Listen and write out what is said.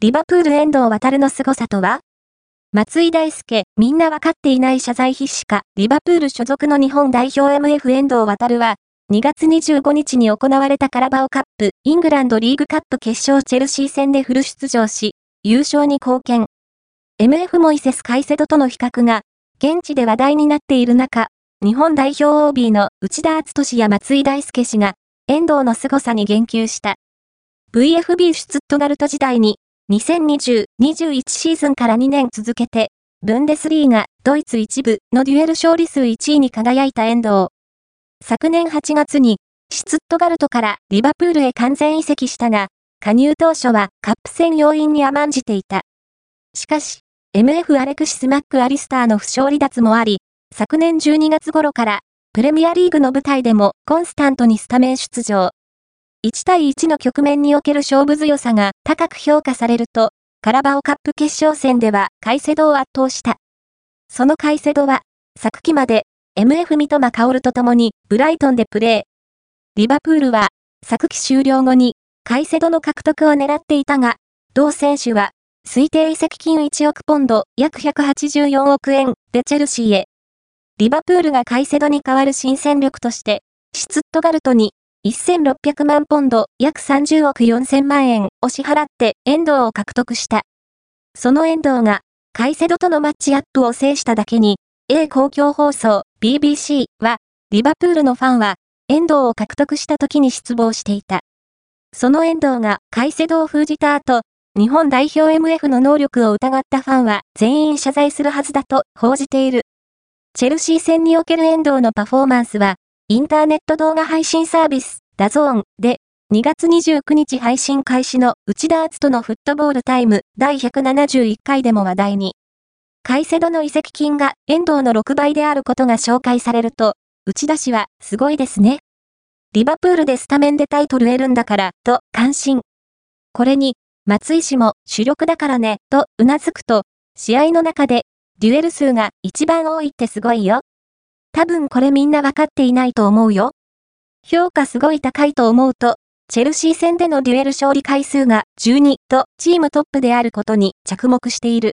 リバプール遠藤航の凄さとは？松井大輔、みんなわかっていない謝罪必至か、リバプール所属の日本代表 MF 遠藤航は、2月25日に行われたカラバオカップ、イングランドリーグカップ決勝チェルシー戦でフル出場し、優勝に貢献。MF モイセス・カイセドとの比較が、現地で話題になっている中、日本代表 OB の内田篤俊や松井大輔氏が、遠藤の凄さに言及した。VFB シュツットガルト時代に、2020-21シーズンから2年続けて、ブンデスリーガ、ドイツ1部のデュエル勝利数1位に輝いた遠藤。昨年8月に、シツットガルトからリバプールへ完全移籍したが、加入当初はカップ戦要員に甘んじていた。しかし、MF アレクシス・マック・アリスターの負傷離脱もあり、昨年12月頃からプレミアリーグの舞台でもコンスタントにスタメン出場。1対1の局面における勝負強さが高く評価されると、カラバオカップ決勝戦ではカイセドを圧倒した。そのカイセドは、昨季まで MF 三笘薫と共にブライトンでプレー。リバプールは、昨季終了後にカイセドの獲得を狙っていたが、同選手は、推定移籍金1億ポンド約184億円でチェルシーへ。リバプールがカイセドに代わる新戦力として、シツットガルトに1600万ポンド約30億4000万円を支払って遠藤を獲得した。その遠藤が、カイセドとのマッチアップを制しただけに、A 公共放送 BBC は、リバプールのファンは、遠藤を獲得した時に失望していた。その遠藤がカイセドを封じた後、日本代表 MF の能力を疑ったファンは全員謝罪するはずだと報じている。チェルシー戦における遠藤のパフォーマンスは、インターネット動画配信サービス、 DAZN で、2月29日配信開始の内田篤人のフットボールタイム第171回でも話題に。カイセドの移籍金が遠藤の6倍であることが紹介されると、内田氏はすごいですね。リバプールでスタメンでタイトル得るんだから、と感心。これに、松井氏も主力だからね、と頷くと、試合の中で、デュエル数が一番多いってすごいよ。多分これみんなわかっていないと思うよ。評価すごい高いと思うと、チェルシー戦でのデュエル勝利回数が12とチームトップであることに着目している。